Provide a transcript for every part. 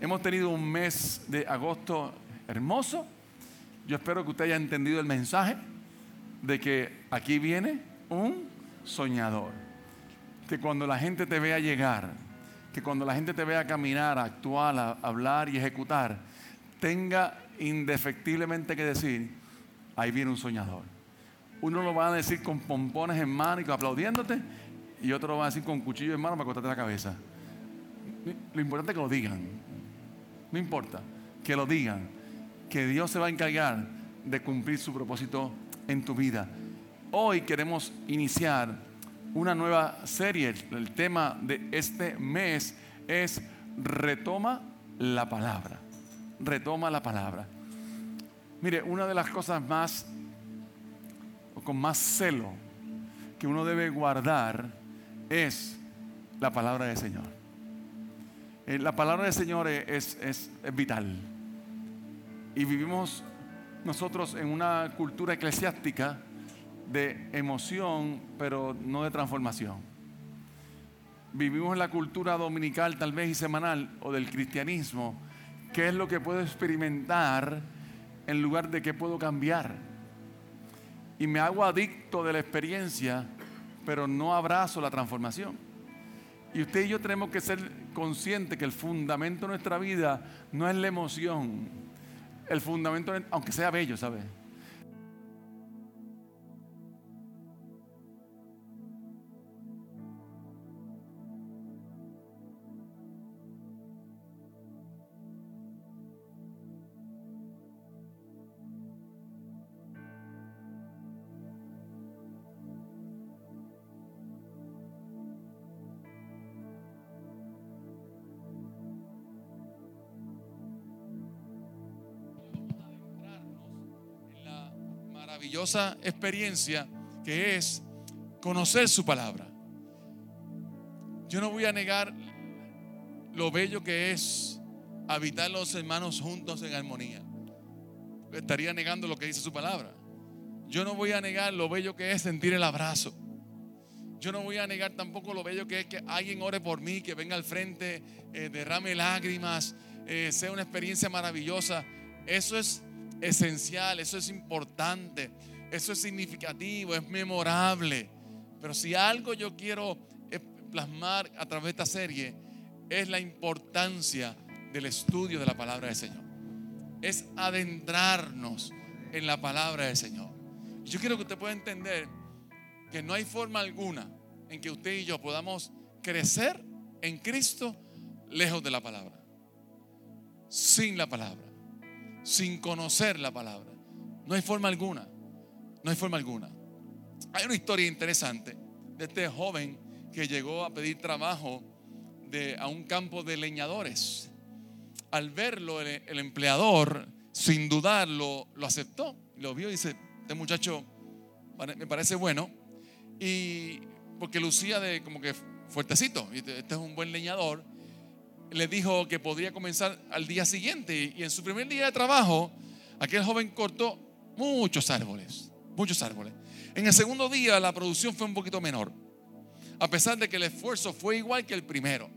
Hemos tenido un mes de agosto hermoso. Yo espero que usted haya entendido el mensaje de que aquí viene un soñador. Que cuando la gente te vea llegar, que cuando la gente te vea caminar, actuar, hablar y ejecutar, tenga indefectiblemente que decir, ahí viene un soñador. Uno lo va a decir con pompones en mano y aplaudiéndote, y otro lo va a decir con cuchillo en mano para cortarte la cabeza. Lo importante es que lo digan. No importa, que lo digan, que Dios se va a encargar de cumplir su propósito en tu vida. Hoy queremos iniciar una nueva serie. El tema de este mes es retoma la palabra. Retoma la palabra. Mire, una de las cosas más, o con más celo, que uno debe guardar es la palabra del Señor. Eh, la palabra del Señor es, vital. Y vivimos nosotros en una cultura eclesiástica de emoción, pero no de transformación. Vivimos en la cultura dominical tal vez y semanal o del cristianismo, que es lo que puedo experimentar en lugar de que puedo cambiar. Y me hago adicto de la experiencia, pero no abrazo la transformación. Y usted y yo tenemos que ser conscientes que el fundamento de nuestra vida no es la emoción. El fundamento, aunque sea bello, ¿sabes? Experiencia que es conocer su palabra. Yo no voy a negar lo bello que es habitar los hermanos juntos en armonía. Estaría negando lo que dice su palabra. Yo no voy a negar lo bello que es sentir el abrazo. Yo no voy a negar tampoco lo bello que es que alguien ore por mí, que venga al frente, eh, derrame lágrimas, eh, sea una experiencia maravillosa. Eso es esencial, eso es importante, eso es significativo, es memorable. Pero si algo yo quiero eh, plasmar a través de esta serie es la importancia del estudio de la palabra del Señor. Es adentrarnos en la palabra del Señor. Yo quiero que usted pueda entender que no hay forma alguna en que usted y yo podamos crecer en Cristo lejos de la palabra. Sin la palabra sin conocer la palabra. No hay forma alguna. No hay forma alguna. Hay una historia interesante de este joven que llegó a pedir trabajo a un campo de leñadores. Al verlo, el, empleador, sin dudarlo, lo aceptó. Lo vio y dice, este muchacho me parece bueno. Y porque lucía de como que fuertecito. Este es un buen leñador le dijo que podría comenzar al día siguiente. Y en su primer día de trabajo, aquel joven cortó muchos árboles, muchos árboles. En el segundo día la producción fue un poquito menor, a pesar de que el esfuerzo fue igual que el primero.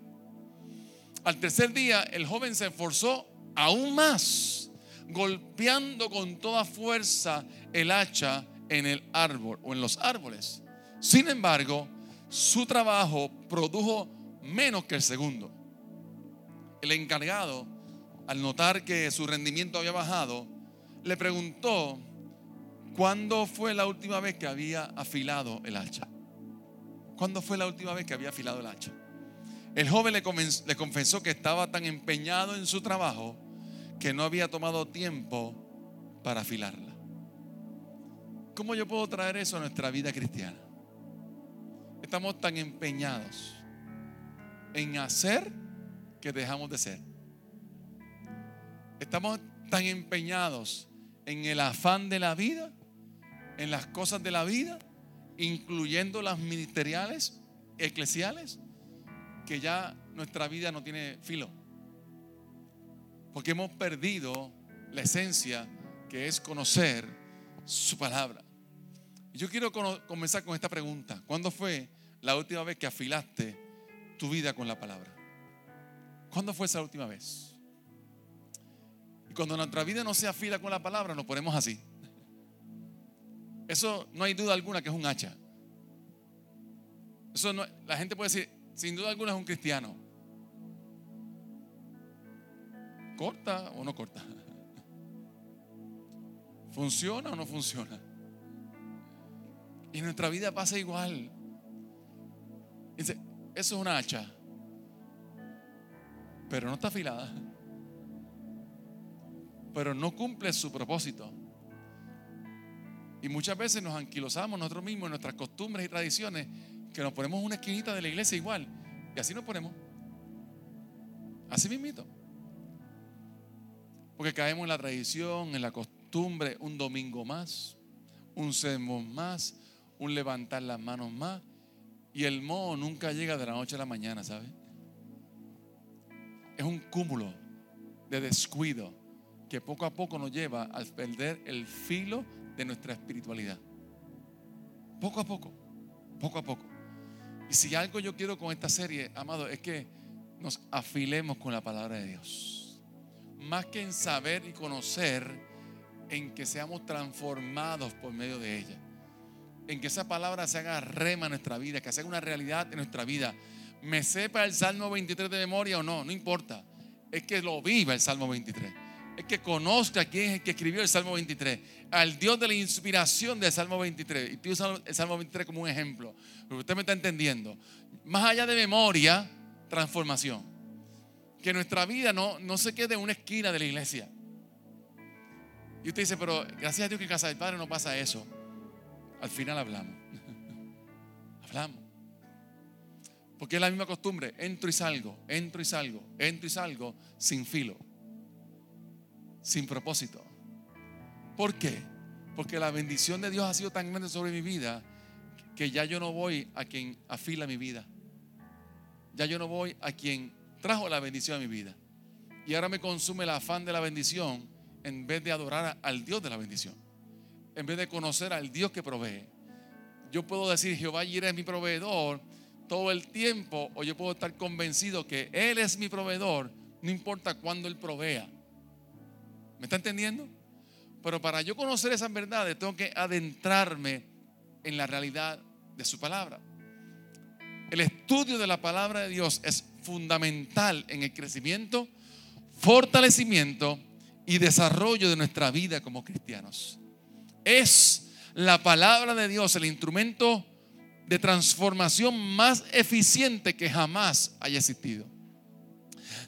Al tercer día el joven se esforzó aún más, golpeando con toda fuerza el hacha en el árbol o en los árboles. Sin embargo, su trabajo produjo menos que el segundo el encargado, al notar que su rendimiento había bajado, le preguntó cuándo fue la última vez que había afilado el hacha. ¿Cuándo fue la última vez que había afilado el hacha? El joven le, le confesó que estaba tan empeñado en su trabajo que no había tomado tiempo para afilarla. ¿Cómo yo puedo traer eso a nuestra vida cristiana? Estamos tan empeñados en hacer que dejamos de ser. Estamos tan empeñados en el afán de la vida, en las cosas de la vida, incluyendo las ministeriales, eclesiales, que ya nuestra vida no tiene filo. Porque hemos perdido la esencia que es conocer su palabra. Yo quiero comenzar con esta pregunta. ¿Cuándo fue la última vez que afilaste tu vida con la palabra? ¿Cuándo fue esa última vez? Y cuando nuestra vida no se afila con la palabra, nos ponemos así. Eso no hay duda alguna que es un hacha. Eso no, la gente puede decir, sin duda alguna es un cristiano. ¿Corta o no corta? ¿Funciona o no funciona? Y nuestra vida pasa igual. Dice, eso es una hacha, pero no está afilada, pero no cumple su propósito. Y muchas veces nos anquilosamos nosotros mismos en nuestras costumbres y tradiciones, que nos ponemos una esquinita de la iglesia igual, y así nos ponemos. Así mismito. Porque caemos en la tradición, en la costumbre, un domingo más, un sermón más, un levantar las manos más. Y el moho nunca llega de la noche a la mañana, ¿sabe? Es un cúmulo de descuido que poco a poco nos lleva a perder el filo de nuestra espiritualidad. Poco a poco, poco a poco. Y si algo yo quiero con esta serie, amado, es que nos afilemos con la palabra de Dios. Más que en saber y conocer, en que seamos transformados por medio de ella en que esa palabra se haga rema en nuestra vida, que sea una realidad en nuestra vida. Me sepa el Salmo 23 de memoria o no, no importa. Es que lo viva el Salmo 23. Es que conozca a quién es el que escribió el Salmo 23. Al Dios de la inspiración del Salmo 23. Y tú usas el Salmo 23 como un ejemplo. Porque usted me está entendiendo. Más allá de memoria, transformación. Que nuestra vida no, no se quede en una esquina de la iglesia. Y usted dice, pero gracias a Dios que en casa del Padre no pasa eso. Al final hablamos. hablamos. Porque es la misma costumbre. Entro y salgo, entro y salgo, entro y salgo sin filo. Sin propósito. ¿Por qué? Porque la bendición de Dios ha sido tan grande sobre mi vida que ya yo no voy a quien afila mi vida. Ya yo no voy a quien trajo la bendición a mi vida. Y ahora me consume el afán de la bendición en vez de adorar al Dios de la bendición en vez de conocer al Dios que provee. Yo puedo decir, Jehová Jireh es mi proveedor todo el tiempo, o yo puedo estar convencido que Él es mi proveedor, no importa cuándo Él provea. ¿Me está entendiendo? Pero para yo conocer esas verdades, tengo que adentrarme en la realidad de su palabra. El estudio de la palabra de Dios es fundamental en el crecimiento, fortalecimiento y desarrollo de nuestra vida como cristianos. Es la palabra de Dios el instrumento de transformación más eficiente que jamás haya existido.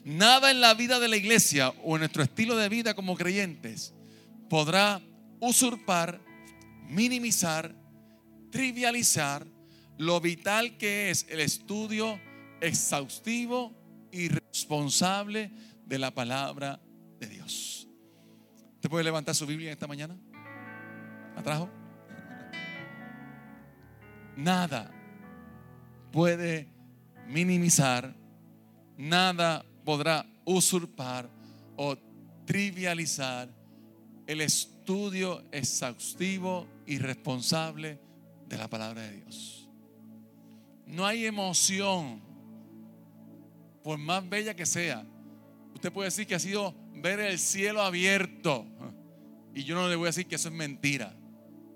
Nada en la vida de la iglesia o en nuestro estilo de vida como creyentes podrá usurpar, minimizar, trivializar lo vital que es el estudio exhaustivo y responsable de la palabra de Dios. ¿Usted puede levantar su Biblia esta mañana? ¿Atrajo? Nada puede minimizar, nada podrá usurpar o trivializar el estudio exhaustivo y responsable de la palabra de Dios. No hay emoción, por más bella que sea. Usted puede decir que ha sido ver el cielo abierto. Y yo no le voy a decir que eso es mentira.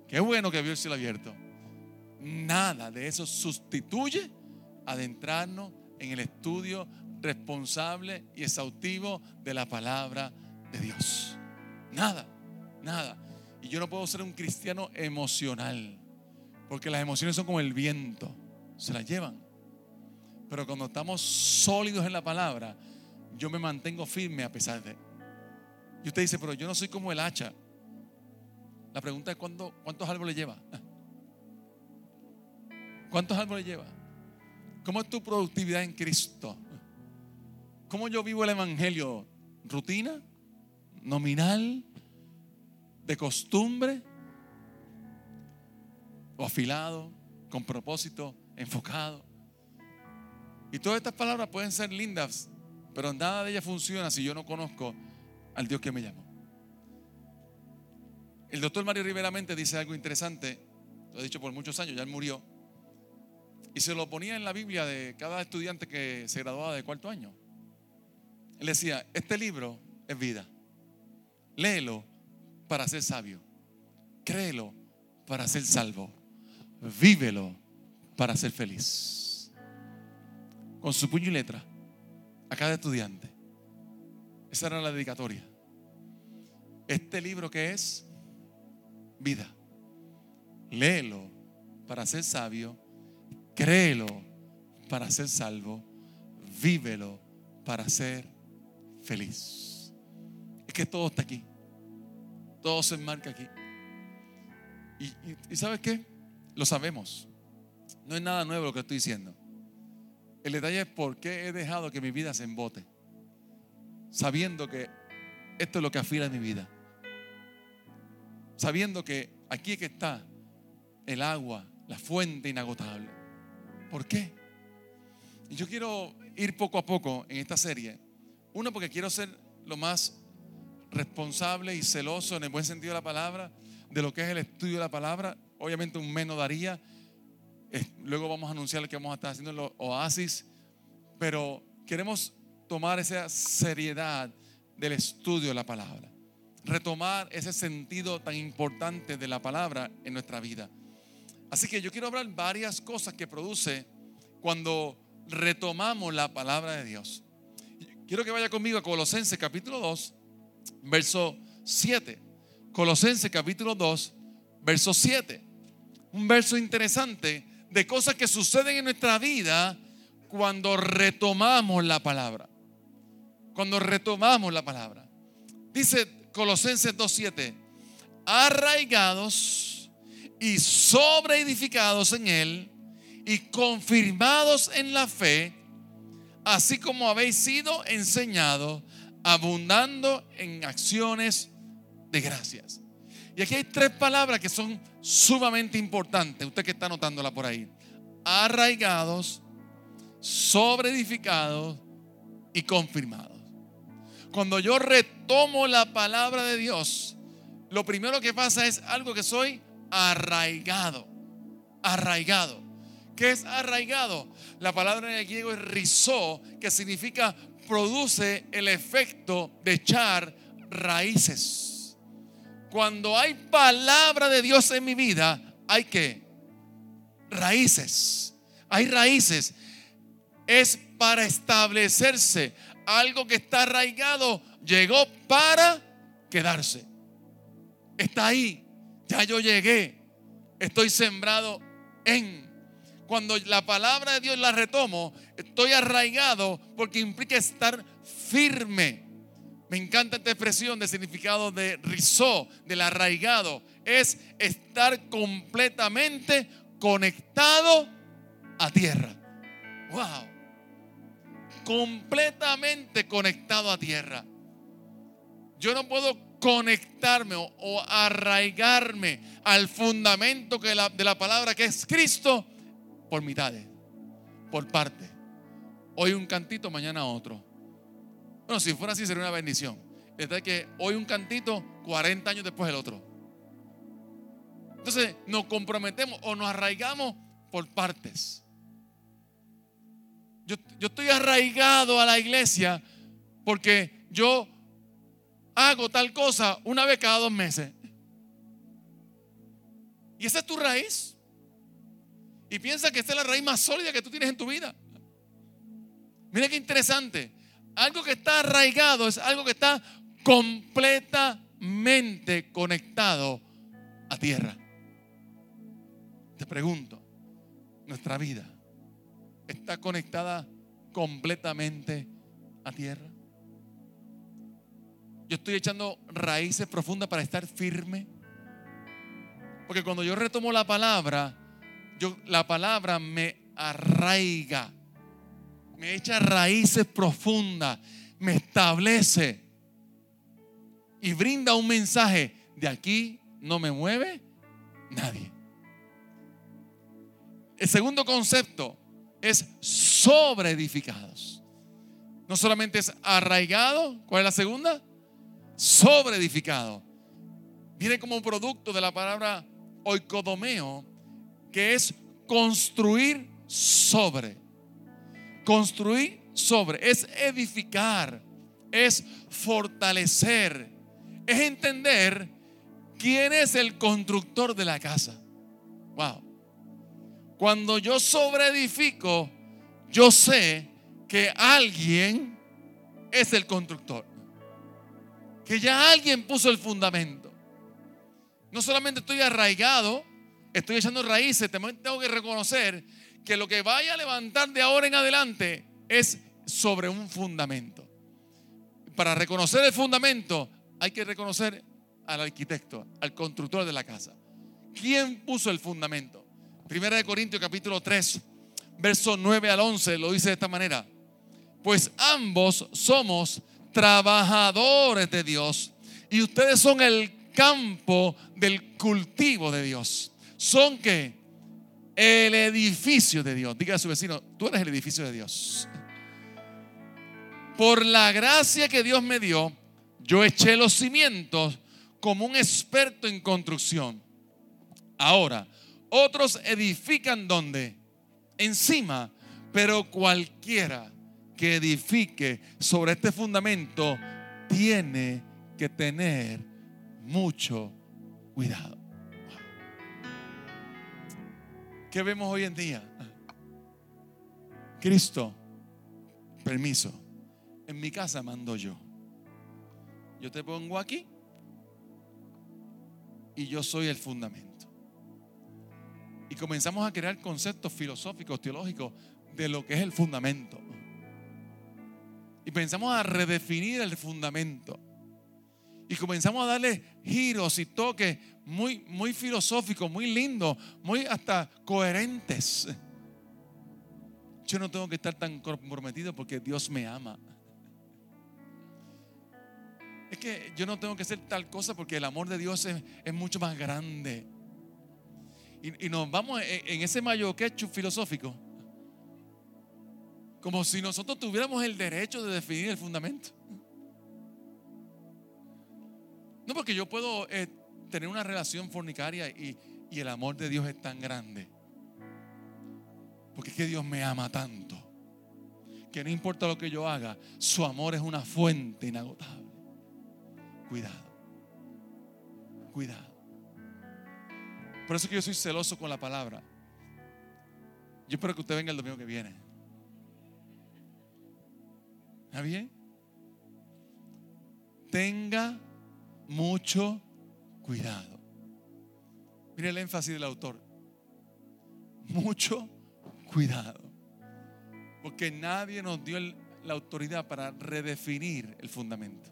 Qué bueno que vio el cielo abierto. Nada de eso sustituye adentrarnos en el estudio responsable y exhaustivo de la palabra de Dios. Nada, nada. Y yo no puedo ser un cristiano emocional, porque las emociones son como el viento, se las llevan. Pero cuando estamos sólidos en la palabra, yo me mantengo firme a pesar de. Y usted dice, pero yo no soy como el hacha. La pregunta es ¿cuántos árboles lleva? ¿Cuántos árboles lleva? ¿Cómo es tu productividad en Cristo? ¿Cómo yo vivo el Evangelio? ¿Rutina? ¿Nominal? ¿De costumbre? ¿O afilado? ¿Con propósito? ¿Enfocado? Y todas estas palabras pueden ser lindas, pero nada de ellas funciona si yo no conozco al Dios que me llamó. El doctor Mario Rivera Mente dice algo interesante, lo he dicho por muchos años, ya él murió, y se lo ponía en la Biblia de cada estudiante que se graduaba de cuarto año. Él decía, este libro es vida. Léelo para ser sabio. Créelo para ser salvo. Vívelo para ser feliz. Con su puño y letra, a cada estudiante. Esa era la dedicatoria. Este libro que es vida. Léelo para ser sabio. Créelo para ser salvo. Vívelo para ser feliz. Es que todo está aquí. Todo se enmarca aquí. Y, ¿sabes qué? Lo sabemos. No es nada nuevo lo que estoy diciendo. El detalle es por qué he dejado que mi vida se embote. Sabiendo que esto es lo que afila mi vida. Sabiendo que aquí que está el agua, la fuente inagotable. ¿Por qué? Y yo quiero ir poco a poco en esta serie. Uno, porque quiero ser lo más responsable y celoso en el buen sentido de la palabra de lo que es el estudio de la palabra. Obviamente un menos daría. Luego vamos a anunciar que vamos a estar haciendo los oasis. Pero queremos tomar esa seriedad del estudio de la palabra. Retomar ese sentido tan importante de la palabra en nuestra vida. Así que yo quiero hablar varias cosas que produce cuando retomamos la palabra de Dios. Quiero que vaya conmigo a Colosenses capítulo 2, verso 7. Colosenses capítulo 2, verso 7. Un verso interesante de cosas que suceden en nuestra vida cuando retomamos la palabra. Cuando retomamos la palabra. Dice Colosenses 2.7, arraigados y sobreedificados en él y confirmados en la fe, así como habéis sido enseñados, abundando en acciones de gracias. Y aquí hay tres palabras que son sumamente importantes. Usted que está anotándola por ahí. Arraigados, sobreedificados y confirmados. Cuando yo retomo la palabra de Dios, lo primero que pasa es algo que soy arraigado. Arraigado. ¿Qué es arraigado? La palabra en el griego es rizó, que significa produce el efecto de echar raíces. Cuando hay palabra de Dios en mi vida, hay que raíces. Hay raíces. Es para establecerse. Algo que está arraigado llegó para quedarse. Está ahí. Ya yo llegué. Estoy sembrado en cuando la palabra de Dios la retomo, estoy arraigado porque implica estar firme. Me encanta esta expresión de significado de rizó, del arraigado. Es estar completamente conectado a tierra. Wow. Completamente conectado a tierra. Yo no puedo conectarme o, arraigarme al fundamento de la palabra que es Cristo por mitades, por parte. Hoy un cantito, mañana otro. Bueno, si fuera así sería una bendición. Es que hoy un cantito, 40 años después el otro. Entonces nos comprometemos o nos arraigamos por partes. Yo, yo estoy arraigado a la iglesia porque yo hago tal cosa una vez cada dos meses. Y esa es tu raíz. Y piensa que esta es la raíz más sólida que tú tienes en tu vida. Mira qué interesante. Algo que está arraigado es algo que está completamente conectado a tierra. Te pregunto, ¿nuestra vida está conectada completamente a tierra? Yo estoy echando raíces profundas para estar firme. Porque cuando yo retomo la palabra, la palabra me arraiga, me echa raíces profundas, me establece y brinda un mensaje. De aquí no me mueve nadie. El segundo concepto es sobre edificados. No solamente es arraigado, ¿cuál es la segunda? Sobre edificado. Viene como producto de la palabra oikodomeo, que es construir sobre. Construir sobre es edificar, es fortalecer, es entender quién es el constructor de la casa. Wow. Cuando yo sobreedifico, yo sé que alguien es el constructor. Que ya alguien puso el fundamento. No solamente estoy arraigado, estoy echando raíces, tengo que reconocer que lo que vaya a levantar de ahora en adelante es sobre un fundamento. Para reconocer el fundamento hay que reconocer al arquitecto, al constructor de la casa. ¿Quién puso el fundamento? Primera de Corintios capítulo 3, versos 9 al 11 lo dice de esta manera. Pues ambos somos trabajadores de Dios y ustedes son el campo del cultivo de Dios. Son que el edificio de Dios. Diga a su vecino, tú eres el edificio de Dios. Por la gracia que Dios me dio, yo eché los cimientos como un experto en construcción. Ahora, otros edifican donde? Encima, pero cualquiera que edifique sobre este fundamento tiene que tener mucho cuidado. ¿Qué vemos hoy en día? Cristo, permiso, en mi casa mando yo. Yo te pongo aquí y yo soy el fundamento. Y comenzamos a crear conceptos filosóficos, teológicos de lo que es el fundamento. Y pensamos a redefinir el fundamento. Y comenzamos a darle giros y toques muy, muy filosóficos, muy lindos, muy hasta coherentes. Yo no tengo que estar tan comprometido porque Dios me ama. Es que yo no tengo que hacer tal cosa porque el amor de Dios es, mucho más grande. Y, nos vamos en, en ese mayo filosófico. Como si nosotros tuviéramos el derecho de definir el fundamento. No, porque yo puedo eh, tener una relación fornicaria y, y el amor de Dios es tan grande. Porque es que Dios me ama tanto. Que no importa lo que yo haga, su amor es una fuente inagotable. Cuidado. Cuidado. Por eso que yo soy celoso con la palabra. Yo espero que usted venga el domingo que viene. ¿Está bien? Tenga mucho cuidado. Mire el énfasis del autor. Mucho cuidado. Porque nadie nos dio la autoridad para redefinir el fundamento.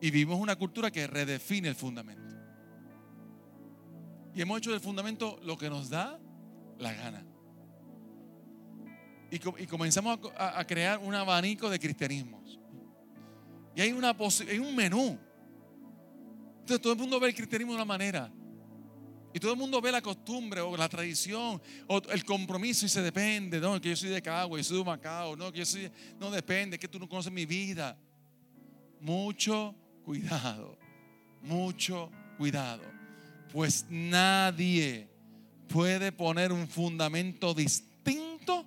Y vivimos una cultura que redefine el fundamento. Y hemos hecho del fundamento lo que nos da la gana. Y, comenzamos a, crear un abanico de cristianismos. Y hay, una hay un menú. Entonces todo el mundo ve el cristianismo de una manera. Y todo el mundo ve la costumbre o la tradición o el compromiso y se depende. No, que yo soy de Cagua, yo soy de Macao. No, que yo soy. No depende, que tú no conoces mi vida. Mucho cuidado, mucho cuidado, pues nadie puede poner un fundamento distinto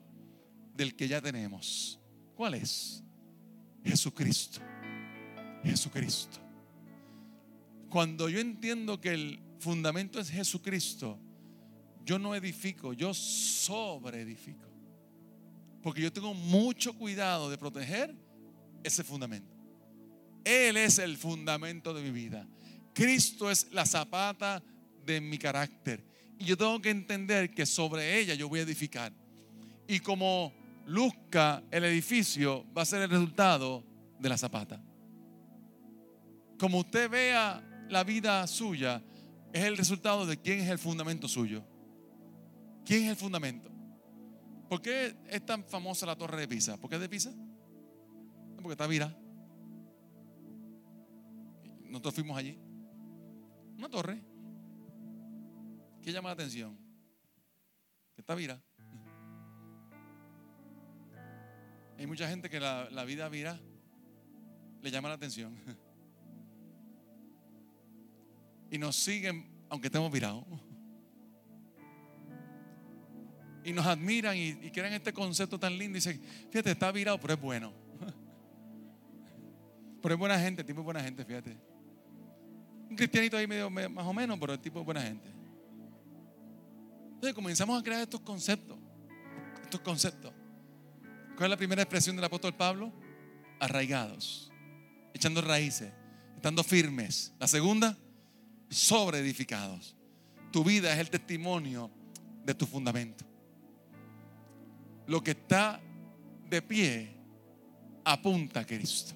del que ya tenemos. ¿Cuál es? Jesucristo. Jesucristo. Cuando yo entiendo que el fundamento es Jesucristo, yo no edifico, yo sobreedifico. Porque yo tengo mucho cuidado de proteger ese fundamento. Él es el fundamento de mi vida. Cristo es la zapata de mi carácter. Y yo tengo que entender que sobre ella yo voy a edificar. Y como luzca el edificio, va a ser el resultado de la zapata. Como usted vea la vida suya, es el resultado de quién es el fundamento suyo. ¿Quién es el fundamento? ¿Por qué es tan famosa la torre de Pisa? ¿Por qué es de Pisa? Porque está vira. Nosotros fuimos allí. Una torre. ¿Qué llama la atención? Que está vira. Hay mucha gente que la, la vida vira le llama la atención. Y nos siguen aunque estemos virados. Y nos admiran y, y creen este concepto tan lindo. Y dicen, fíjate, está virado, pero es bueno. Pero es buena gente, el tipo es buena gente, fíjate. Un cristianito ahí medio, más o menos, pero el tipo es buena gente. Entonces comenzamos a crear estos conceptos. Estos conceptos. ¿Cuál es la primera expresión del apóstol Pablo? Arraigados, echando raíces, estando firmes. La segunda, sobre edificados. Tu vida es el testimonio de tu fundamento. Lo que está de pie apunta a Cristo.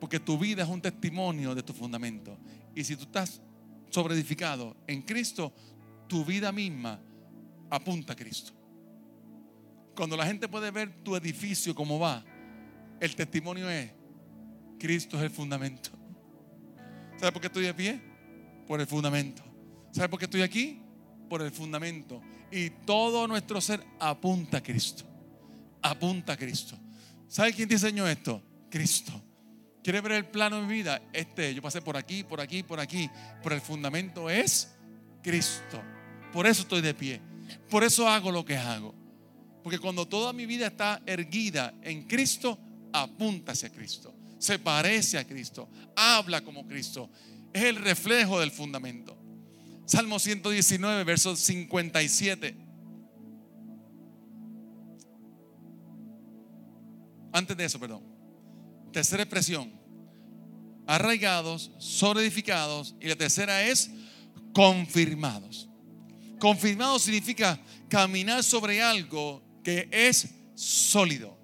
Porque tu vida es un testimonio de tu fundamento. Y si tú estás sobre edificado en Cristo, tu vida misma apunta a Cristo. Cuando la gente puede ver tu edificio como va, el testimonio es, Cristo es el fundamento. ¿Sabe por qué estoy de pie? Por el fundamento. ¿Sabe por qué estoy aquí? Por el fundamento. Y todo nuestro ser apunta a Cristo. Apunta a Cristo. ¿Sabe quién diseñó esto? Cristo. ¿Quiere ver el plano de mi vida? Este, yo pasé por aquí, por aquí, por aquí. Pero el fundamento es Cristo. Por eso estoy de pie. Por eso hago lo que hago. Porque cuando toda mi vida está erguida en Cristo, apunta hacia Cristo. Se parece a Cristo. Habla como Cristo. Es el reflejo del fundamento. Salmo 119, verso 57. Antes de eso, perdón. Tercera expresión. Arraigados, edificados Y la tercera es confirmados. Confirmado significa caminar sobre algo que es sólido.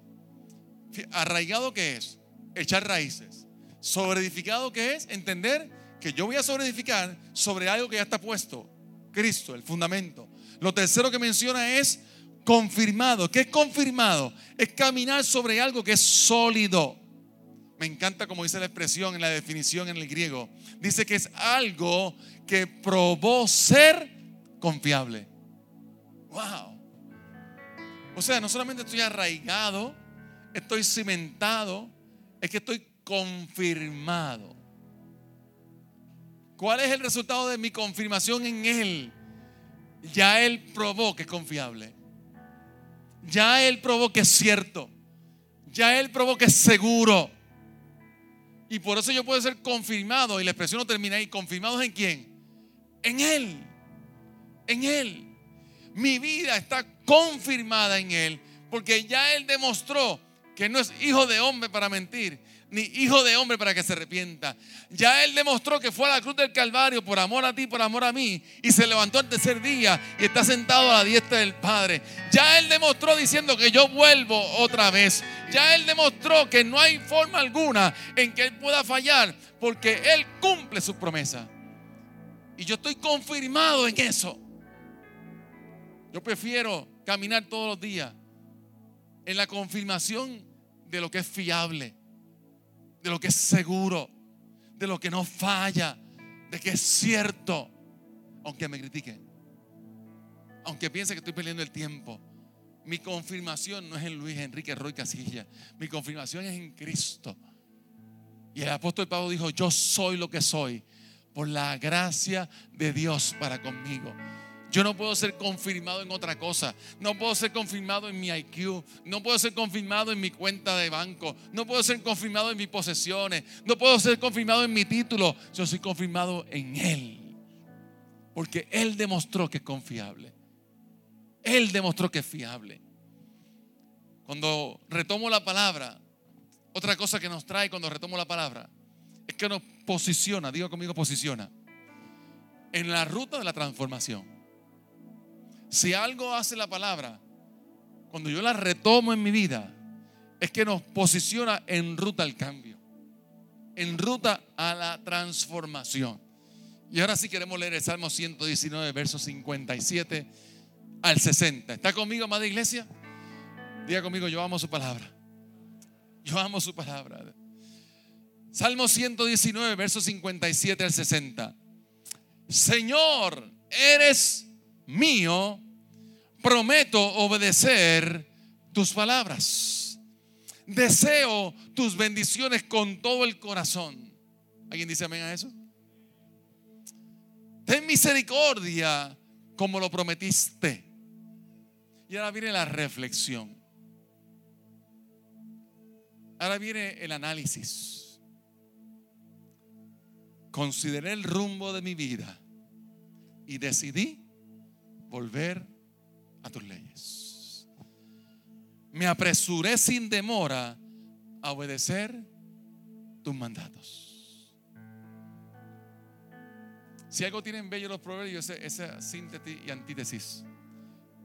Arraigado que es echar raíces. Sobreedificado que es entender que yo voy a sobreedificar sobre algo que ya está puesto. Cristo, el fundamento. Lo tercero que menciona es confirmado. ¿Qué es confirmado? Es caminar sobre algo que es sólido. Me encanta como dice la expresión en la definición en el griego. Dice que es algo que probó ser confiable. Wow. O sea, no solamente estoy arraigado, estoy cimentado, es que estoy confirmado. ¿Cuál es el resultado de mi confirmación en Él? Ya Él probó que es confiable. Ya Él probó que es cierto. Ya Él probó que es seguro. Y por eso yo puedo ser confirmado. Y la expresión no termina ahí. ¿Confirmados en quién? En Él. En Él. Mi vida está confirmada en Él. Porque ya Él demostró que no es hijo de hombre para mentir, ni hijo de hombre para que se arrepienta. Ya Él demostró que fue a la cruz del Calvario por amor a ti, por amor a mí, y se levantó al tercer día y está sentado a la diestra del Padre. Ya Él demostró diciendo que yo vuelvo otra vez. Ya Él demostró que no hay forma alguna en que Él pueda fallar, porque Él cumple su promesa. Y yo estoy confirmado en eso. Yo prefiero caminar todos los días en la confirmación de lo que es fiable, de lo que es seguro, de lo que no falla, de que es cierto, aunque me critiquen, aunque piense que estoy perdiendo el tiempo. Mi confirmación no es en Luis Enrique Roy Casilla, mi confirmación es en Cristo. Y el apóstol Pablo dijo, yo soy lo que soy por la gracia de Dios para conmigo. Yo no puedo ser confirmado en otra cosa. No puedo ser confirmado en mi IQ. No puedo ser confirmado en mi cuenta de banco. No puedo ser confirmado en mis posesiones. No puedo ser confirmado en mi título. Yo soy confirmado en Él. Porque Él demostró que es confiable. Él demostró que es fiable. Cuando retomo la palabra, otra cosa que nos trae cuando retomo la palabra es que nos posiciona, digo conmigo posiciona, en la ruta de la transformación. Si algo hace la palabra, cuando yo la retomo en mi vida, es que nos posiciona en ruta al cambio, en ruta a la transformación. Y ahora sí queremos leer el Salmo 119, versos 57 al 60. ¿Está conmigo, amada iglesia? Diga conmigo, yo amo su palabra. Yo amo su palabra. Salmo 119, versos 57 al 60. Señor, eres mío, prometo obedecer tus palabras. Deseo tus bendiciones con todo el corazón. ¿Alguien dice amén a eso? Ten misericordia como lo prometiste. Y ahora viene la reflexión. Ahora viene el análisis. Consideré el rumbo de mi vida y decidí volver a tus leyes. Me apresuré sin demora a obedecer tus mandatos. Si algo tienen bello los proverbios, es esa síntesis y antítesis.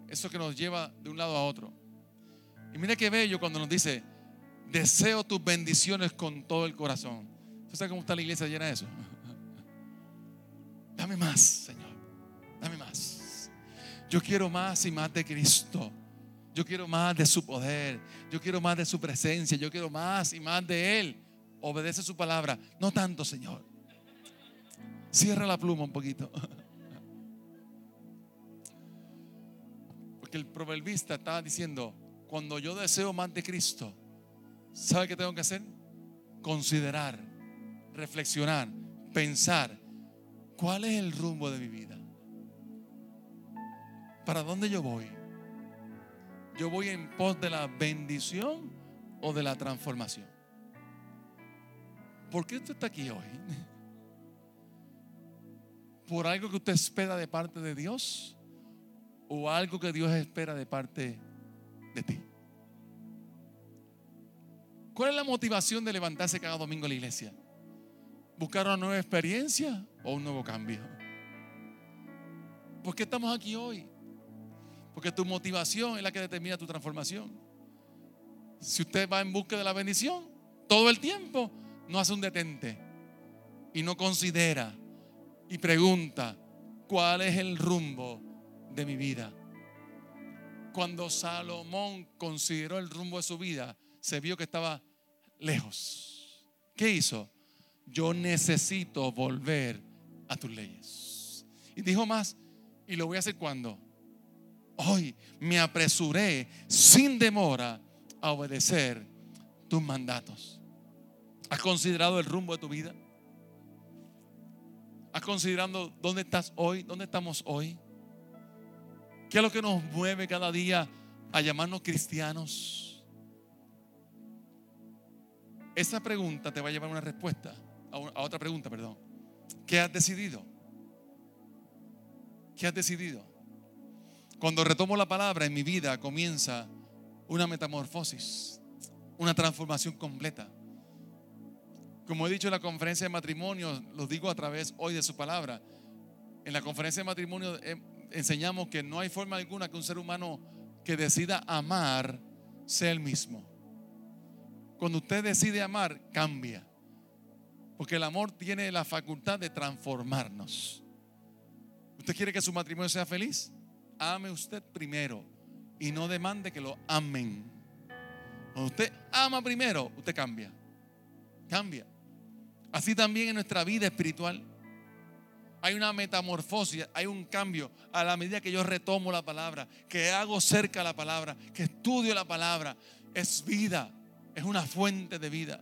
Eso que nos lleva de un lado a otro. Y mira qué bello cuando nos dice, deseo tus bendiciones con todo el corazón. ¿Tú sabes cómo está la iglesia llena de eso? Dame más, Señor. Dame más. Yo quiero más y más de Cristo. Yo quiero más de su poder. Yo quiero más de su presencia. Yo quiero más y más de Él. Obedece su palabra. No tanto, Señor. Cierra la pluma un poquito. Porque el proverbista estaba diciendo, cuando yo deseo más de Cristo, ¿sabe qué tengo que hacer? Considerar, reflexionar, pensar, ¿cuál es el rumbo de mi vida? ¿Para dónde yo voy? ¿Yo voy en pos de la bendición o de la transformación? ¿Por qué usted está aquí hoy? ¿Por algo que usted espera de parte de Dios? ¿O algo que Dios espera de parte de ti? ¿Cuál es la motivación de levantarse cada domingo a la iglesia? ¿Buscar una nueva experiencia o un nuevo cambio? ¿Por qué estamos aquí hoy? Porque tu motivación es la que determina tu transformación. Si usted va en busca de la bendición, todo el tiempo no hace un detente y no considera y pregunta cuál es el rumbo de mi vida. Cuando Salomón consideró el rumbo de su vida, se vio que estaba lejos. ¿Qué hizo? Yo necesito volver a tus leyes. Y dijo más, ¿y lo voy a hacer cuando? Hoy me apresuré sin demora a obedecer tus mandatos. ¿Has considerado el rumbo de tu vida? ¿Has considerado dónde estás hoy? ¿Dónde estamos hoy? ¿Qué es lo que nos mueve cada día a llamarnos cristianos? Esa pregunta te va a llevar a una respuesta, a otra pregunta, perdón. ¿Qué has decidido? ¿Qué has decidido? Cuando retomo la palabra en mi vida comienza una metamorfosis, una transformación completa. Como he dicho en la conferencia de matrimonio, lo digo a través hoy de su palabra. En la conferencia de matrimonio eh, enseñamos que no hay forma alguna que un ser humano que decida amar sea el mismo. Cuando usted decide amar, cambia. Porque el amor tiene la facultad de transformarnos. ¿Usted quiere que su matrimonio sea feliz? Ame usted primero y no demande que lo amen. Cuando usted ama primero, usted cambia. Cambia. Así también en nuestra vida espiritual. Hay una metamorfosis, hay un cambio a la medida que yo retomo la palabra, que hago cerca la palabra, que estudio la palabra. Es vida, es una fuente de vida.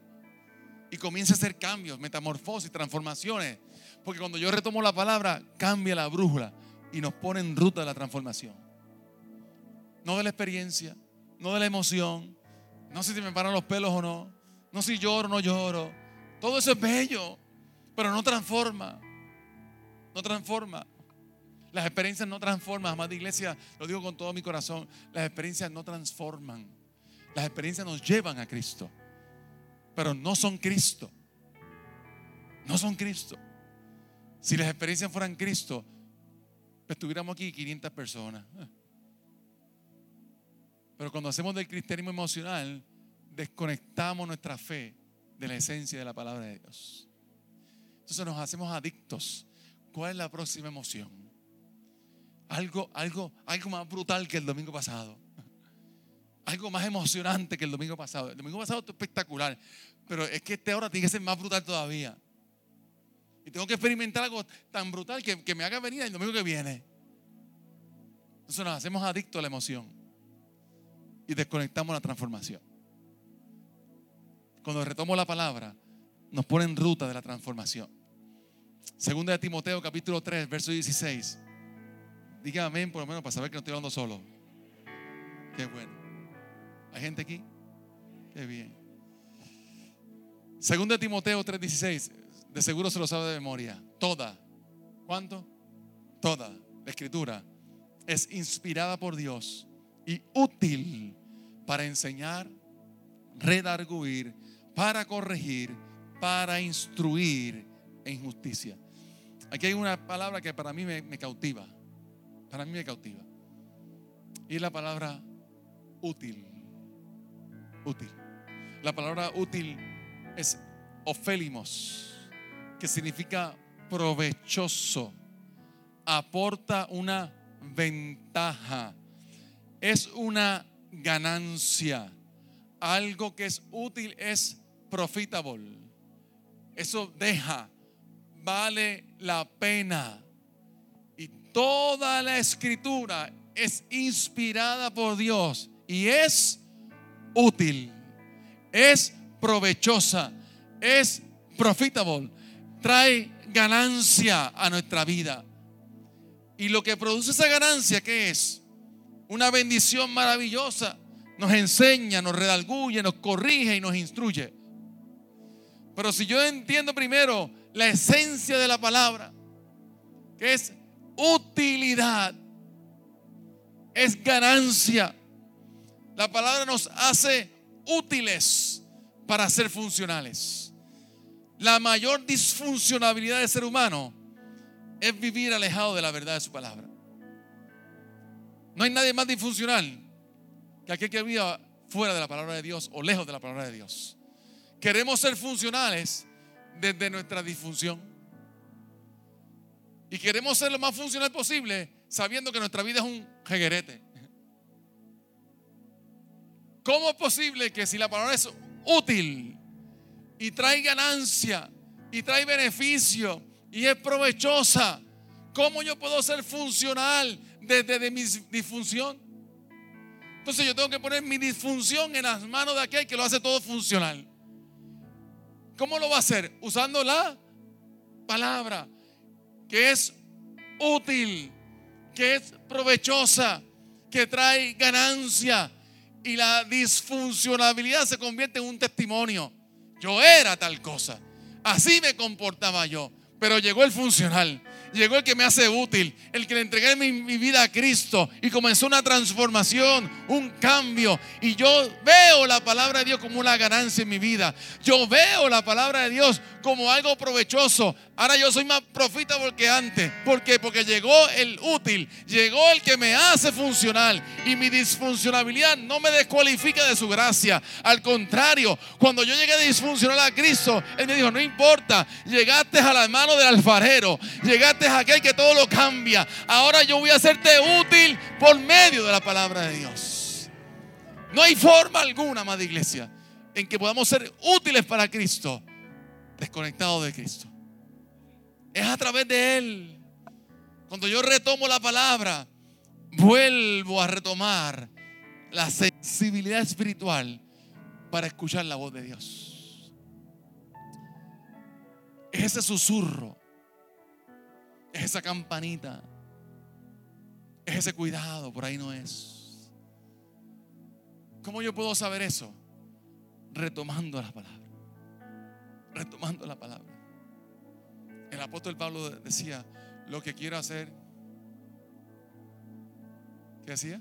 Y comienza a hacer cambios, metamorfosis, transformaciones. Porque cuando yo retomo la palabra, cambia la brújula y nos pone en ruta de la transformación. No de la experiencia, no de la emoción, no sé si me paran los pelos o no, no si lloro o no lloro. Todo eso es bello, pero no transforma. No transforma. Las experiencias no transforman. Amada iglesia, lo digo con todo mi corazón. Las experiencias no transforman. Las experiencias nos llevan a Cristo. Pero no son Cristo. No son Cristo. Si las experiencias fueran Cristo, estuviéramos aquí 500 personas. Pero cuando hacemos del cristianismo emocional, desconectamos nuestra fe de la esencia de la palabra de Dios. Entonces nos hacemos adictos. ¿Cuál es la próxima emoción? Algo, algo, algo más brutal que el domingo pasado. Algo más emocionante que el domingo pasado. El domingo pasado fue espectacular. Pero es que este ahora tiene que ser más brutal todavía. Y tengo que experimentar algo tan brutal que, me haga venir el domingo que viene. Entonces nos hacemos adictos a la emoción y desconectamos la transformación. Cuando retomo la palabra, nos pone en ruta de la transformación. Segunda de Timoteo, capítulo 3, verso 16. Diga amén, por lo menos para saber que no estoy hablando solo. Qué bueno. ¿Hay gente aquí? Qué bien. Segundo de Timoteo 3:16, de seguro se lo sabe de memoria. Toda, ¿cuánto? Toda la escritura es inspirada por Dios y útil para enseñar, redarguir, para corregir, para instruir en justicia. Aquí hay una palabra que para mí me, cautiva. Para mí me cautiva. Y es la palabra útil. Útil. La palabra útil es ofélimos, que significa provechoso. Aporta una ventaja. Es una ganancia. Algo que es útil es profitable. Eso deja, vale la pena. Y toda la escritura es inspirada por Dios y es útil, es provechosa, es profitable, trae ganancia a nuestra vida. Y lo que produce esa ganancia, ¿qué es? Una bendición maravillosa. Nos enseña, nos redalguye, nos corrige y nos instruye. Pero si yo entiendo primero la esencia de la palabra, que es utilidad, es ganancia. La palabra nos hace útiles para ser funcionales. La mayor disfuncionabilidad del ser humano es vivir alejado de la verdad de su palabra. No hay nadie más disfuncional que aquel que vive fuera de la palabra de Dios o lejos de la palabra de Dios. Queremos ser funcionales desde nuestra disfunción. Y queremos ser lo más funcional posible sabiendo que nuestra vida es un jeguerete. ¿Cómo es posible que si la palabra es útil y trae ganancia y trae beneficio y es provechosa, ¿cómo yo puedo ser funcional desde mi disfunción? Entonces yo tengo que poner mi disfunción en las manos de aquel que lo hace todo funcional. ¿Cómo lo va a hacer? Usando la palabra que es útil, que es provechosa, que trae ganancia. Y la disfuncionabilidad se convierte en un testimonio. Yo era tal cosa. Así me comportaba yo. Pero llegó el funcional llegó el que me hace útil, el que le entregué mi, vida a Cristo y comenzó una transformación, un cambio. Y yo veo la palabra de Dios como una ganancia en mi vida. Yo veo la palabra de Dios como algo provechoso. Ahora yo soy más profita porque antes. ¿Por qué? Porque llegó el útil, llegó el que me hace funcional y mi disfuncionabilidad no me descualifica de su gracia. Al contrario, cuando yo llegué disfuncional a Cristo, Él me dijo, no importa, llegaste a la mano del alfarero, llegaste es aquel que todo lo cambia. Ahora yo voy a hacerte útil por medio de la palabra de Dios. No hay forma alguna, amada iglesia, en que podamos ser útiles para Cristo, desconectados de Cristo. Es a través de Él. Cuando yo retomo la palabra, vuelvo a retomar la sensibilidad espiritual para escuchar la voz de Dios. Es ese susurro es esa campanita. Es ese cuidado, por ahí no es. ¿Cómo yo puedo saber eso? Retomando la palabra. Retomando la palabra. El apóstol Pablo decía, lo que quiero hacer, ¿qué hacía?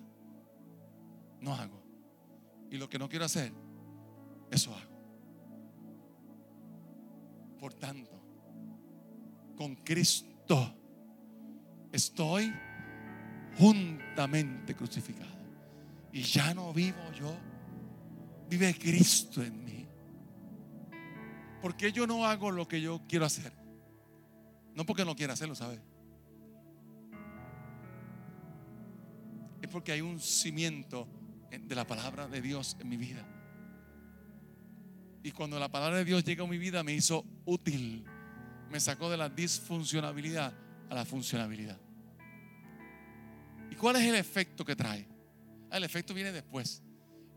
No hago. Y lo que no quiero hacer, eso hago. Por tanto, con Cristo estoy juntamente crucificado. Y ya no vivo yo, vive Cristo en mí. porque yo no hago lo que yo quiero hacer? No porque no quiera hacerlo, ¿sabe? Es porque hay un cimiento de la palabra de Dios en mi vida. Y cuando la palabra de Dios llega a mi vida, me hizo útil. Me sacó de la disfuncionabilidad a la funcionabilidad. ¿Y cuál es el efecto que trae? Ah, el efecto viene después.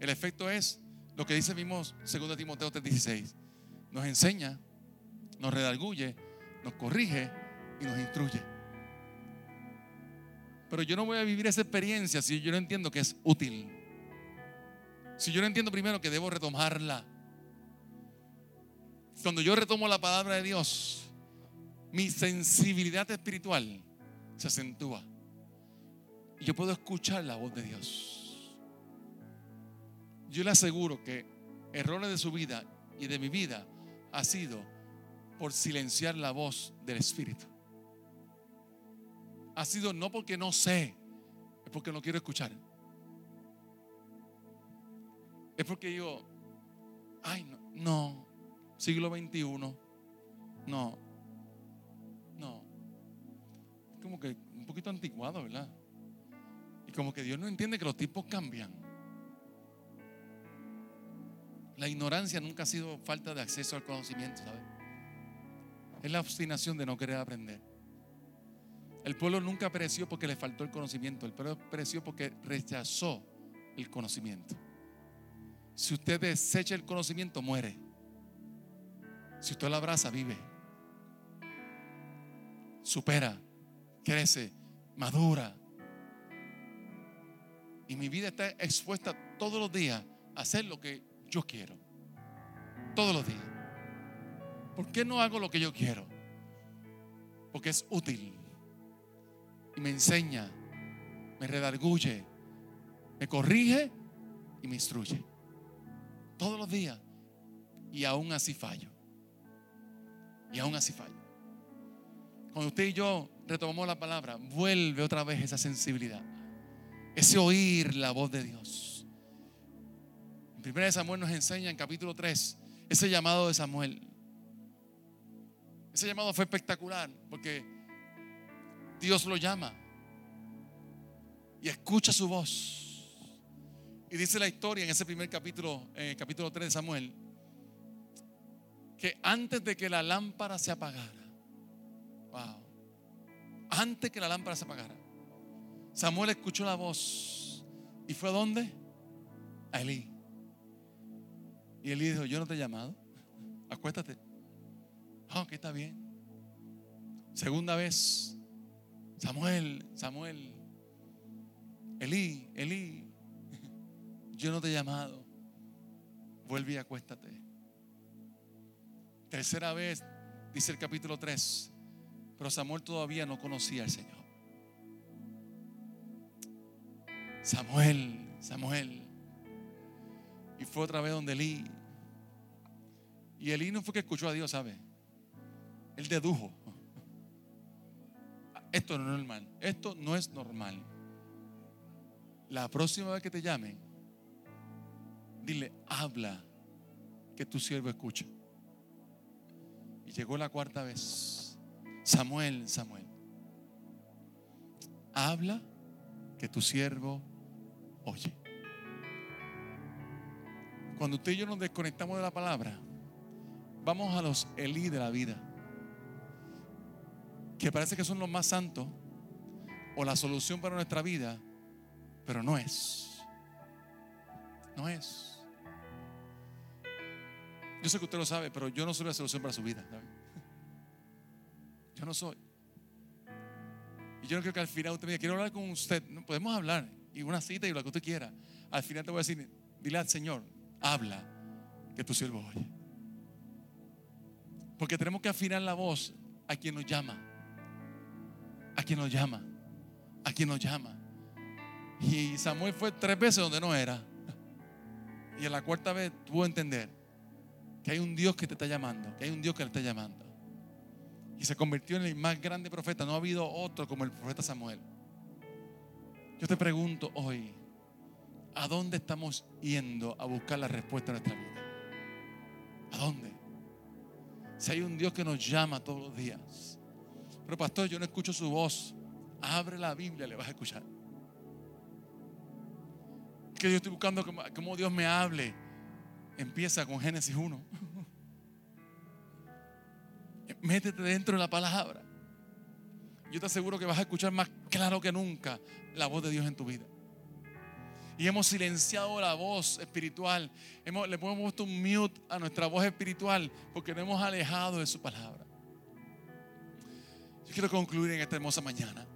El efecto es lo que dice mismo 2 Timoteo 3:16. Nos enseña, nos redarguye, nos corrige y nos instruye. Pero yo no voy a vivir esa experiencia si yo no entiendo que es útil. Si yo no entiendo primero que debo retomarla. Cuando yo retomo la palabra de Dios, mi sensibilidad espiritual se acentúa. Y yo puedo escuchar la voz de Dios. Yo le aseguro que errores de su vida y de mi vida ha sido por silenciar la voz del Espíritu. Ha sido no porque no sé, es porque no quiero escuchar. Es porque yo, ay, no, no siglo XXI, no, no. Es como que un poquito anticuado, ¿verdad? Y como que Dios no entiende que los tiempos cambian. La ignorancia nunca ha sido falta de acceso al conocimiento, ¿sabes? Es la obstinación de no querer aprender. El pueblo nunca pereció porque le faltó el conocimiento. El pueblo pereció porque rechazó el conocimiento. Si usted desecha el conocimiento, muere. Si usted lo abraza, vive. Supera, crece, madura. Y mi vida está expuesta todos los días a hacer lo que yo quiero. Todos los días. ¿Por qué no hago lo que yo quiero? Porque es útil. Y me enseña, me redarguye, me corrige y me instruye. Todos los días. Y aún así fallo. Y aún así fallo. Cuando usted y yo retomamos la palabra, vuelve otra vez esa sensibilidad. Ese oír la voz de Dios. En 1 Samuel nos enseña en capítulo 3 ese llamado de Samuel. Ese llamado fue espectacular porque Dios lo llama y escucha su voz. Y dice la historia en ese primer capítulo, capítulo 3 de Samuel, que antes de que la lámpara se apagara, wow, antes que la lámpara se apagara, Samuel escuchó la voz y fue a dónde? A Elí. Y Elí dijo, yo no te he llamado, acuéstate. Ah, ok, está bien. Segunda vez, Samuel, Samuel, Elí, Elí, yo no te he llamado, vuelve y acuéstate. Tercera vez, dice el capítulo 3, pero Samuel todavía no conocía al Señor. Samuel, Samuel. Y fue otra vez donde Elí. Y Elí no fue que escuchó a Dios, ¿sabe? Él dedujo. Esto no es normal. Esto no es normal. La próxima vez que te llamen, dile, habla, que tu siervo escucha. Y llegó la cuarta vez. Samuel, Samuel, habla que tu siervo oye. Cuando usted y yo nos desconectamos de la palabra, vamos a los Elí de la vida, que parece que son los más santos o la solución para nuestra vida, pero no es. No es. Yo sé que usted lo sabe, pero yo no soy la solución para su vida. Yo no soy. Y yo no creo que al final usted me diga, quiero hablar con usted. No, podemos hablar. Y una cita y lo que usted quiera. Al final te voy a decir, dile al Señor, habla, que tu siervo oye. Porque tenemos que afinar la voz a quien nos llama. A quien nos llama. A quien nos llama. Y Samuel fue tres veces donde no era. Y en la cuarta vez tuvo que entender que hay un Dios que te está llamando, que hay un Dios que le está llamando. Y se convirtió en el más grande profeta. No ha habido otro como el profeta Samuel. Yo te pregunto hoy, ¿a dónde estamos yendo a buscar la respuesta de nuestra vida? ¿A dónde? Si hay un Dios que nos llama todos los días. Pero pastor, yo no escucho su voz. Abre la Biblia, le vas a escuchar. Que yo estoy buscando cómo Dios me hable Empieza con Génesis 1. Métete dentro de la palabra. Yo te aseguro que vas a escuchar más claro que nunca la voz de Dios en tu vida. Y hemos silenciado la voz espiritual. Hemos, le hemos puesto un mute a nuestra voz espiritual porque nos hemos alejado de su palabra. Yo quiero concluir en esta hermosa mañana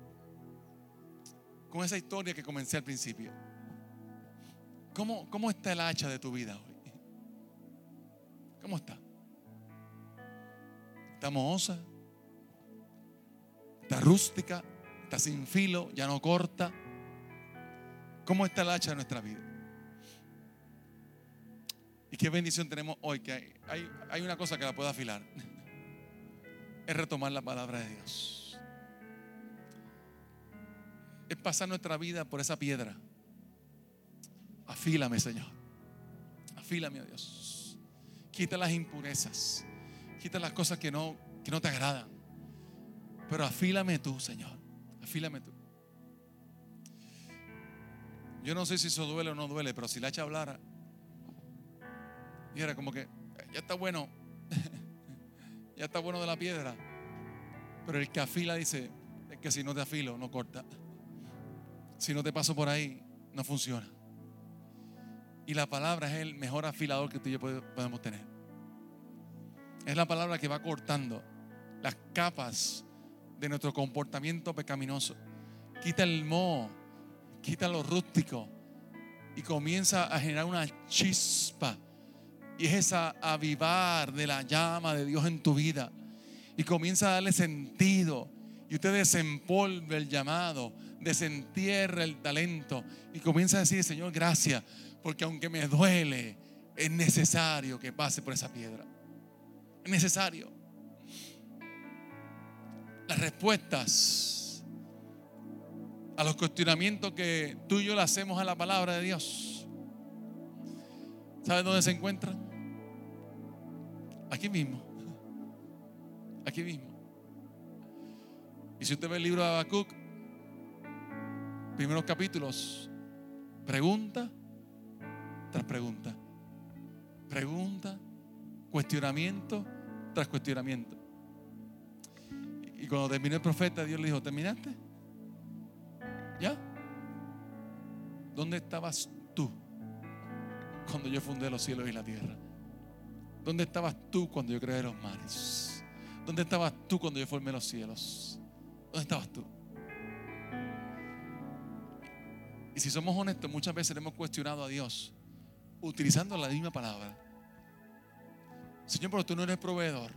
con esa historia que comencé al principio. ¿Cómo, cómo está el hacha de tu vida hoy? ¿Cómo está? está mohosa, está rústica, está sin filo, ya no corta. ¿Cómo está el hacha de nuestra vida? Y qué bendición tenemos hoy, que hay, hay, una cosa que la pueda afilar. Es retomar la palabra de Dios. Es pasar nuestra vida por esa piedra. Afílame, Señor. Afílame, oh Dios. Quita las impurezas. Quita las cosas que no, que no te agradan. Pero afílame tú, Señor. Afílame tú. Yo no sé si eso duele o no duele, pero si la hacha hablara, y era como que, ya está bueno, ya está bueno de la piedra. Pero el que afila dice, es que si no te afilo, no corta. Si no te paso por ahí, no funciona. Y la palabra es el mejor afilador que tú y yo podemos tener. Es la palabra que va cortando las capas de nuestro comportamiento pecaminoso. Quita el moho, quita lo rústico y comienza a generar una chispa. Y es esa avivar de la llama de Dios en tu vida. Y comienza a darle sentido. Y usted desempolve el llamado, desentierra el talento. Y comienza a decir, Señor, gracias. Porque aunque me duele, es necesario que pase por esa piedra. Es necesario. Las respuestas a los cuestionamientos que tú y yo le hacemos a la palabra de Dios. ¿Sabes dónde se encuentran? Aquí mismo. Aquí mismo. Y si usted ve el libro de Habacuc, primeros capítulos, pregunta tras pregunta. Pregunta, cuestionamiento tras cuestionamiento. Y cuando terminó el profeta, Dios le dijo, ¿terminaste? ¿Ya? ¿Dónde estabas tú cuando yo fundé los cielos y la tierra? ¿Dónde estabas tú cuando yo creé los mares? ¿Dónde estabas tú cuando yo formé los cielos? ¿Dónde estabas tú? Y si somos honestos, muchas veces hemos cuestionado a Dios utilizando la misma palabra. Señor, pero tú no eres proveedor.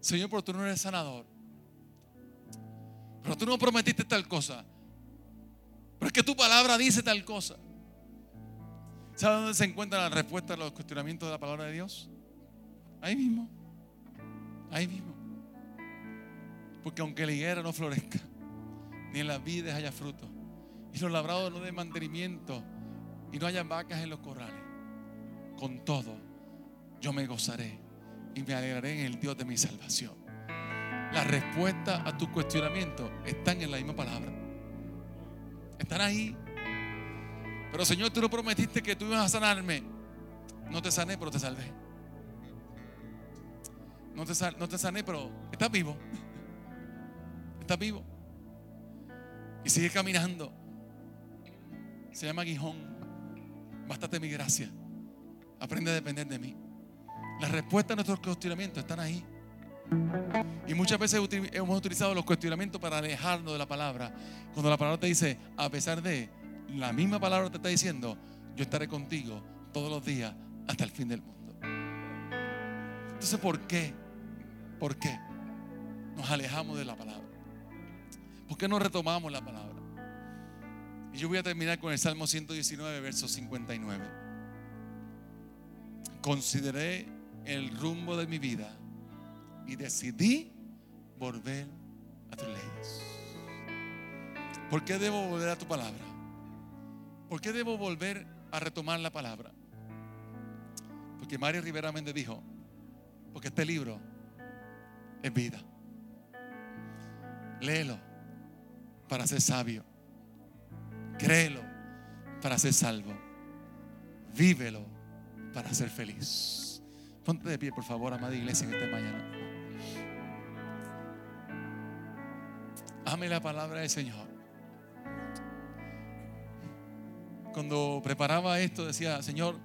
Señor, pero tú no eres sanador. Pero tú no prometiste tal cosa. Pero es que tu palabra dice tal cosa. ¿Sabe dónde se encuentra la respuesta a los cuestionamientos de la palabra de Dios? Ahí mismo. Ahí mismo. Porque aunque la higuera no florezca, ni en las vides haya fruto, y los labrados no den mantenimiento, y no haya vacas en los corrales, con todo, yo me gozaré y me alegraré en el Dios de mi salvación. La respuesta a tu cuestionamiento están en la misma palabra. Están ahí. Pero Señor, tú no prometiste que tú ibas a sanarme. No te sané, pero te salvé. No te, sané, pero estás vivo. Estás vivo. Y sigue caminando. Se llama Guijón. Bástate mi gracia. Aprende a depender de mí. Las respuestas a nuestros cuestionamientos están ahí. Y muchas veces hemos utilizado los cuestionamientos para alejarnos de la palabra. Cuando la palabra te dice, a pesar de, la misma palabra te está diciendo, yo estaré contigo todos los días hasta el fin del mundo. Entonces, ¿por qué? ¿Por qué nos alejamos de la palabra? ¿Por qué no retomamos la palabra? Y yo voy a terminar con el Salmo 119, verso 59. Consideré el rumbo de mi vida y decidí volver a tus leyes. ¿Por qué debo volver a tu palabra? ¿Por qué debo volver a retomar la palabra? Porque Mario Rivera Méndez dijo, porque este libro es vida. Léelo para ser sabio. Créelo para ser salvo. Vívelo para ser feliz. Ponte de pie, por favor, amada iglesia, en esta mañana. Ame la palabra del Señor. Cuando preparaba esto, decía, Señor,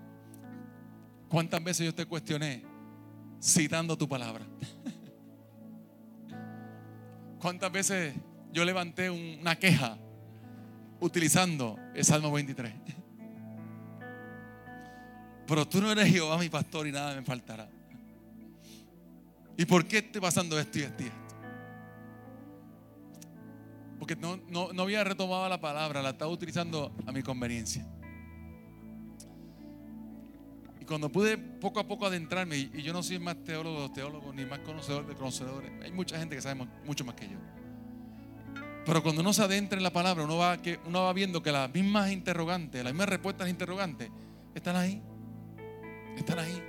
¿cuántas veces yo te cuestioné citando tu palabra? ¿Cuántas veces yo levanté una queja utilizando el Salmo 23? Pero tú no eres Jehová mi pastor y nada me faltará. ¿Y por qué estoy pasando esto y esto y esto? Porque no, no, no había retomado la palabra, la estaba utilizando a mi conveniencia. Y cuando pude poco a poco adentrarme, y yo no soy más teólogo de teólogos, ni más conocedor de conocedores, hay mucha gente que sabe mucho más que yo. Pero cuando uno se adentra en la palabra, uno va, que, uno va viendo que las mismas interrogantes, las mismas respuestas interrogantes, están ahí. Están ahí.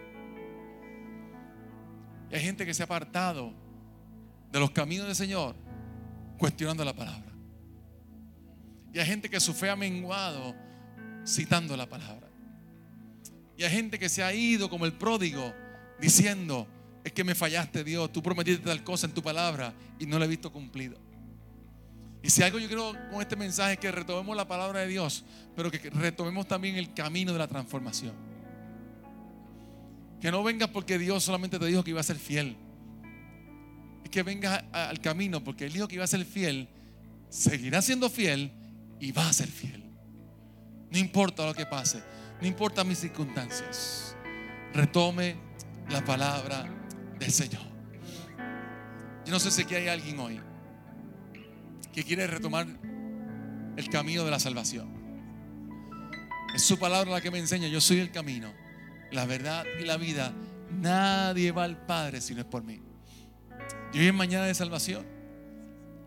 Y hay gente que se ha apartado de los caminos del Señor cuestionando la palabra. Y hay gente que su fe ha menguado citando la palabra. Y hay gente que se ha ido como el pródigo diciendo, es que me fallaste Dios, tú prometiste tal cosa en tu palabra y no la he visto cumplido. Y si algo yo creo con este mensaje es que retomemos la palabra de Dios, pero que retomemos también el camino de la transformación. Que no vengas porque Dios solamente te dijo que iba a ser fiel. Es que vengas al camino porque Él dijo que iba a ser fiel, seguirá siendo fiel y va a ser fiel. No importa lo que pase, no importa mis circunstancias. Retome la palabra del Señor. Yo no sé si aquí hay alguien hoy que quiere retomar el camino de la salvación. Es su palabra la que me enseña, yo soy el camino, la verdad y la vida. Nadie va al Padre si no es por mí. Y hoy mañana de salvación.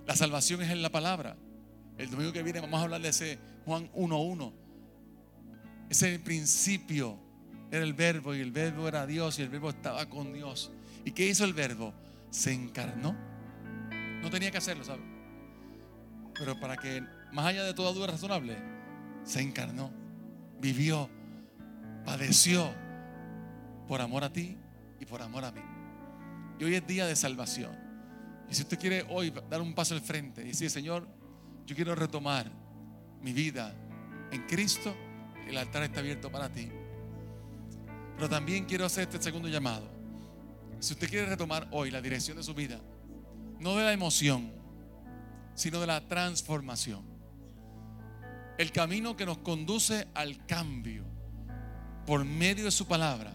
La salvación es en la palabra. El domingo que viene vamos a hablar de ese Juan 1.1. Ese principio era el verbo y el verbo era Dios y el verbo estaba con Dios. ¿Y qué hizo el verbo? Se encarnó. No tenía que hacerlo, ¿sabes? pero para que, más allá de toda duda razonable, se encarnó, vivió, padeció por amor a ti y por amor a mí. Y hoy es día de salvación. Y si usted quiere hoy dar un paso al frente y decir, Señor, yo quiero retomar mi vida en Cristo, el altar está abierto para ti. Pero también quiero hacer este segundo llamado. Si usted quiere retomar hoy la dirección de su vida, no de la emoción, sino de la transformación. El camino que nos conduce al cambio por medio de su palabra.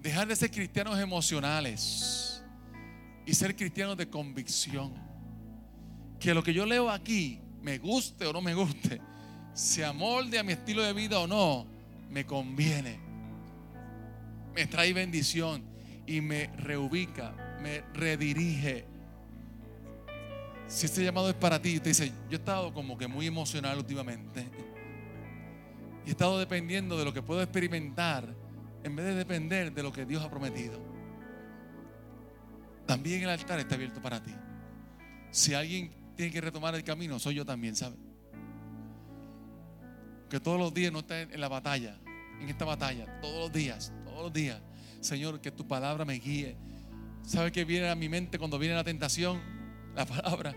Dejar de ser cristianos emocionales y ser cristianos de convicción. Que lo que yo leo aquí, me guste o no me guste, se amolde a mi estilo de vida o no, me conviene. Me trae bendición y me reubica, me redirige si este llamado es para ti, te dice, yo he estado como que muy emocional últimamente. Y he estado dependiendo de lo que puedo experimentar en vez de depender de lo que Dios ha prometido. También el altar está abierto para ti. Si alguien tiene que retomar el camino, soy yo también, ¿sabes? Que todos los días no está en la batalla, en esta batalla, todos los días, todos los días. Señor, que tu palabra me guíe. ¿Sabe qué viene a mi mente cuando viene la tentación? la palabra.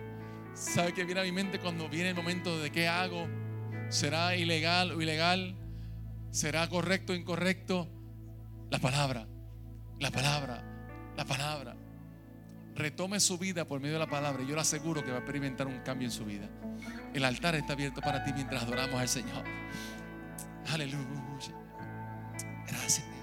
¿Sabe que viene a mi mente cuando viene el momento de qué hago? ¿Será ilegal o ilegal? ¿Será correcto o incorrecto? La palabra, la palabra, la palabra. Retome su vida por medio de la palabra yo le aseguro que va a experimentar un cambio en su vida. El altar está abierto para ti mientras adoramos al Señor. Aleluya. Gracias.